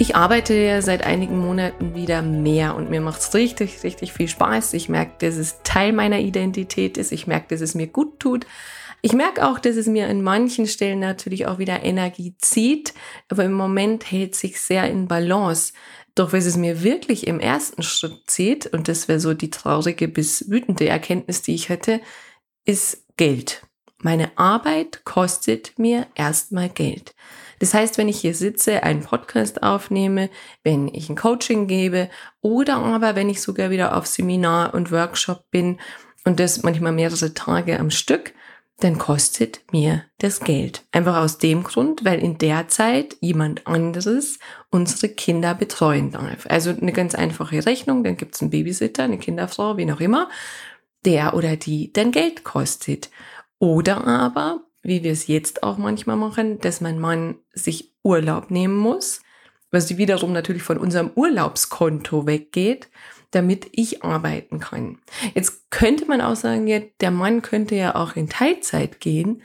Ich arbeite ja seit einigen Monaten wieder mehr und mir macht es richtig, richtig viel Spaß. Ich merke, dass es Teil meiner Identität ist. Ich merke, dass es mir gut tut. Ich merke auch, dass es mir an manchen Stellen natürlich auch wieder Energie zieht, aber im Moment hält sich sehr in Balance. Doch was es mir wirklich im ersten Schritt zieht, und das wäre so die traurige bis wütende Erkenntnis, die ich hätte, ist Geld. Meine Arbeit kostet mir erstmal Geld. Das heißt, wenn ich hier sitze, einen Podcast aufnehme, wenn ich ein Coaching gebe oder aber wenn ich sogar wieder auf Seminar und Workshop bin und das manchmal mehrere Tage am Stück, dann kostet mir das Geld. Einfach aus dem Grund, weil in der Zeit jemand anderes unsere Kinder betreuen darf. Also eine ganz einfache Rechnung, dann gibt es einen Babysitter, eine Kinderfrau, wie auch immer, der oder die dann Geld kostet. Oder aber wie wir es jetzt auch manchmal machen, dass mein Mann sich Urlaub nehmen muss, was wiederum natürlich von unserem Urlaubskonto weggeht, damit ich arbeiten kann. Jetzt könnte man auch sagen, ja, der Mann könnte ja auch in Teilzeit gehen,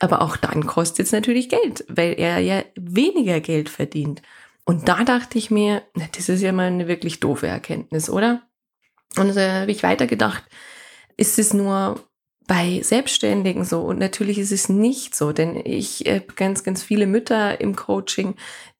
aber auch dann kostet es natürlich Geld, weil er ja weniger Geld verdient. Und da dachte ich mir, das ist ja mal eine wirklich doofe Erkenntnis, oder? Und da äh, habe ich weitergedacht, ist es nur bei Selbstständigen so. Und natürlich ist es nicht so, denn ich habe ganz, ganz viele Mütter im Coaching,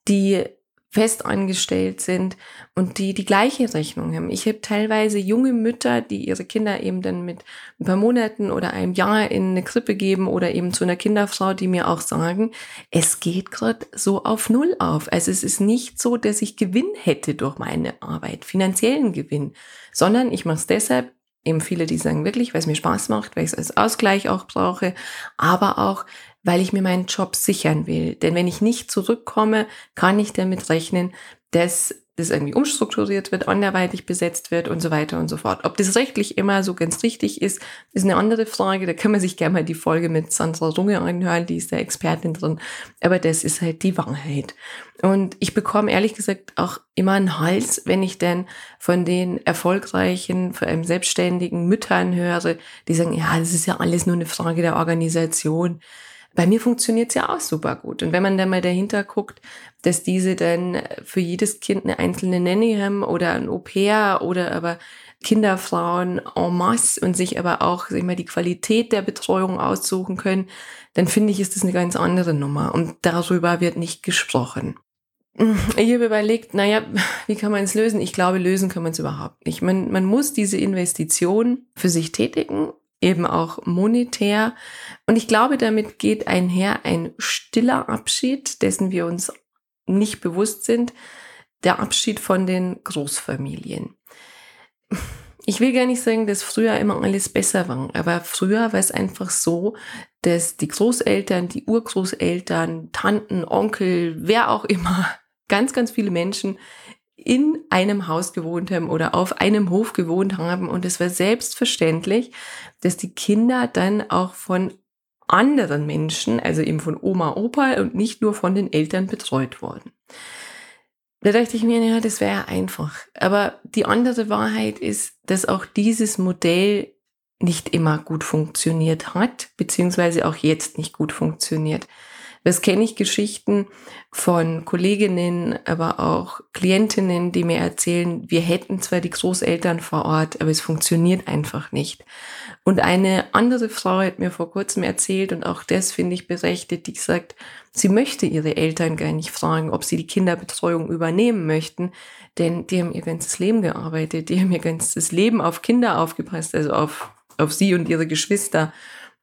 die fest angestellt sind und die die gleiche Rechnung haben. Ich habe teilweise junge Mütter, die ihre Kinder eben dann mit ein paar Monaten oder einem Jahr in eine Krippe geben oder eben zu einer Kinderfrau, die mir auch sagen, es geht gerade so auf Null auf. Also es ist nicht so, dass ich Gewinn hätte durch meine Arbeit, finanziellen Gewinn, sondern ich mache es deshalb, eben viele, die sagen wirklich, weil es mir Spaß macht, weil ich es als Ausgleich auch brauche, aber auch, weil ich mir meinen Job sichern will. Denn wenn ich nicht zurückkomme, kann ich damit rechnen, dass das irgendwie umstrukturiert wird, anderweitig besetzt wird und so weiter und so fort. Ob das rechtlich immer so ganz richtig ist, ist eine andere Frage. Da kann man sich gerne mal die Folge mit Sandra Runge anhören, die ist der Expertin drin. Aber das ist halt die Wahrheit. Und ich bekomme ehrlich gesagt auch immer einen Hals, wenn ich denn von den erfolgreichen, vor allem selbstständigen Müttern höre, die sagen, ja, das ist ja alles nur eine Frage der Organisation bei mir funktioniert es ja auch super gut. Und wenn man dann mal dahinter guckt, dass diese dann für jedes Kind eine einzelne Nanny haben oder ein Au-pair oder aber Kinderfrauen en masse und sich aber auch sag mal, die Qualität der Betreuung aussuchen können, dann finde ich, ist das eine ganz andere Nummer. Und darüber wird nicht gesprochen. Ich habe überlegt, naja, wie kann man es lösen? Ich glaube, lösen kann man es überhaupt nicht. Man, man muss diese Investition für sich tätigen eben auch monetär. Und ich glaube, damit geht einher ein stiller Abschied, dessen wir uns nicht bewusst sind, der Abschied von den Großfamilien. Ich will gar nicht sagen, dass früher immer alles besser war, aber früher war es einfach so, dass die Großeltern, die Urgroßeltern, Tanten, Onkel, wer auch immer, ganz, ganz viele Menschen in einem Haus gewohnt haben oder auf einem Hof gewohnt haben. Und es war selbstverständlich, dass die Kinder dann auch von anderen Menschen, also eben von Oma, Opa und nicht nur von den Eltern betreut wurden. Da dachte ich mir, ja, das wäre einfach. Aber die andere Wahrheit ist, dass auch dieses Modell nicht immer gut funktioniert hat, beziehungsweise auch jetzt nicht gut funktioniert. Das kenne ich Geschichten von Kolleginnen, aber auch Klientinnen, die mir erzählen, wir hätten zwar die Großeltern vor Ort, aber es funktioniert einfach nicht. Und eine andere Frau hat mir vor kurzem erzählt, und auch das finde ich berechtigt, die sagt, sie möchte ihre Eltern gar nicht fragen, ob sie die Kinderbetreuung übernehmen möchten, denn die haben ihr ganzes Leben gearbeitet, die haben ihr ganzes Leben auf Kinder aufgepasst, also auf, auf sie und ihre Geschwister.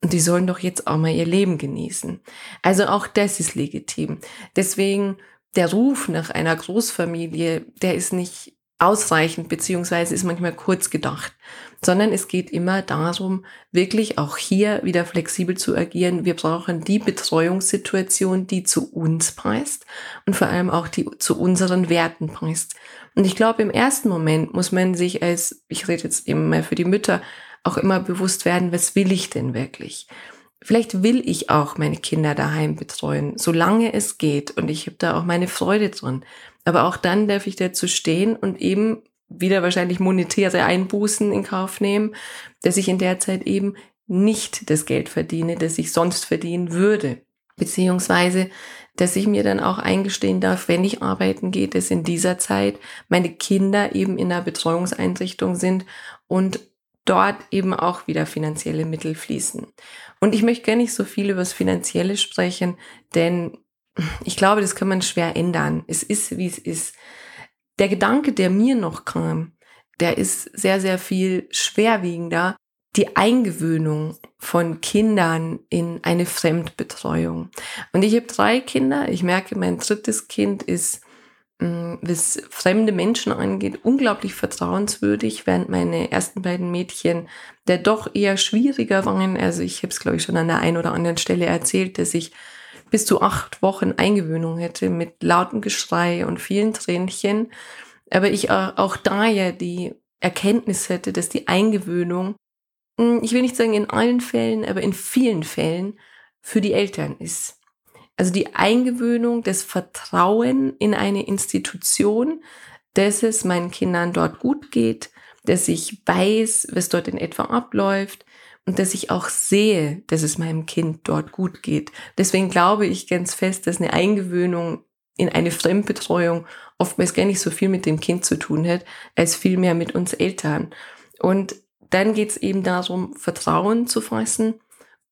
Und die sollen doch jetzt auch mal ihr Leben genießen. Also auch das ist legitim. Deswegen der Ruf nach einer Großfamilie, der ist nicht ausreichend beziehungsweise ist manchmal kurz gedacht, sondern es geht immer darum, wirklich auch hier wieder flexibel zu agieren. Wir brauchen die Betreuungssituation, die zu uns passt und vor allem auch die zu unseren Werten passt. Und ich glaube, im ersten Moment muss man sich als, ich rede jetzt eben mal für die Mütter, auch immer bewusst werden, was will ich denn wirklich? Vielleicht will ich auch meine Kinder daheim betreuen, solange es geht. Und ich habe da auch meine Freude drin. Aber auch dann darf ich dazu stehen und eben wieder wahrscheinlich monetäre Einbußen in Kauf nehmen, dass ich in der Zeit eben nicht das Geld verdiene, das ich sonst verdienen würde. Beziehungsweise, dass ich mir dann auch eingestehen darf, wenn ich arbeiten gehe, dass in dieser Zeit meine Kinder eben in einer Betreuungseinrichtung sind und dort eben auch wieder finanzielle Mittel fließen. Und ich möchte gar nicht so viel über das Finanzielle sprechen, denn ich glaube, das kann man schwer ändern. Es ist, wie es ist. Der Gedanke, der mir noch kam, der ist sehr, sehr viel schwerwiegender. Die Eingewöhnung von Kindern in eine Fremdbetreuung. Und ich habe drei Kinder. Ich merke, mein drittes Kind ist, was fremde Menschen angeht, unglaublich vertrauenswürdig, während meine ersten beiden Mädchen der doch eher schwieriger waren. Also ich habe es, glaube ich, schon an der einen oder anderen Stelle erzählt, dass ich bis zu acht Wochen Eingewöhnung hätte mit lautem Geschrei und vielen Tränchen. Aber ich auch da ja die Erkenntnis hätte, dass die Eingewöhnung, ich will nicht sagen in allen Fällen, aber in vielen Fällen für die Eltern ist. Also die Eingewöhnung, das Vertrauen in eine Institution, dass es meinen Kindern dort gut geht, dass ich weiß, was dort in etwa abläuft, und dass ich auch sehe, dass es meinem Kind dort gut geht. Deswegen glaube ich ganz fest, dass eine Eingewöhnung in eine Fremdbetreuung oftmals gar nicht so viel mit dem Kind zu tun hat, als vielmehr mit uns Eltern. Und dann geht es eben darum, Vertrauen zu fassen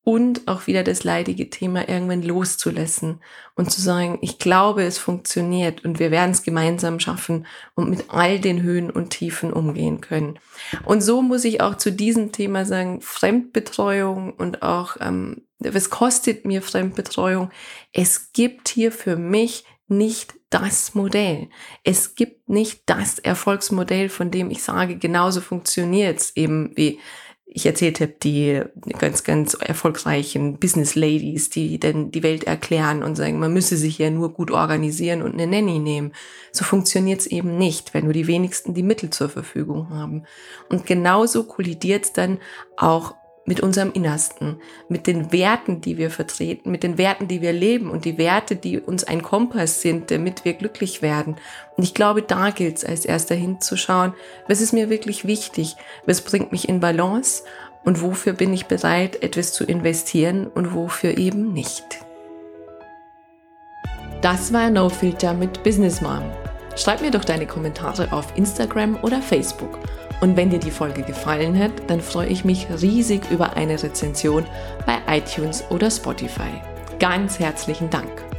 und auch wieder das leidige Thema irgendwann loszulassen und zu sagen, ich glaube, es funktioniert und wir werden es gemeinsam schaffen und mit all den Höhen und Tiefen umgehen können. Und so muss ich auch zu diesem Thema sagen, Fremdbetreuung und auch, ähm, was kostet mir Fremdbetreuung? Es gibt hier für mich nicht das Modell. Es gibt nicht das Erfolgsmodell, von dem ich sage, genauso funktioniert es eben wie ich erzählt habe, die ganz, ganz erfolgreichen Business Ladies, die denn die Welt erklären und sagen, man müsse sich ja nur gut organisieren und eine Nanny nehmen. So funktioniert es eben nicht, wenn nur die wenigsten die Mittel zur Verfügung haben. Und genauso kollidiert es dann auch mit unserem Innersten, mit den Werten, die wir vertreten, mit den Werten, die wir leben und die Werte, die uns ein Kompass sind, damit wir glücklich werden. Und ich glaube, da gilt es als erster hinzuschauen, was ist mir wirklich wichtig, was bringt mich in Balance und wofür bin ich bereit, etwas zu investieren und wofür eben nicht. Das war No Filter mit Business Mom. Schreib mir doch deine Kommentare auf Instagram oder Facebook und wenn dir die Folge gefallen hat, dann freue ich mich riesig über eine Rezension bei iTunes oder Spotify. Ganz herzlichen Dank.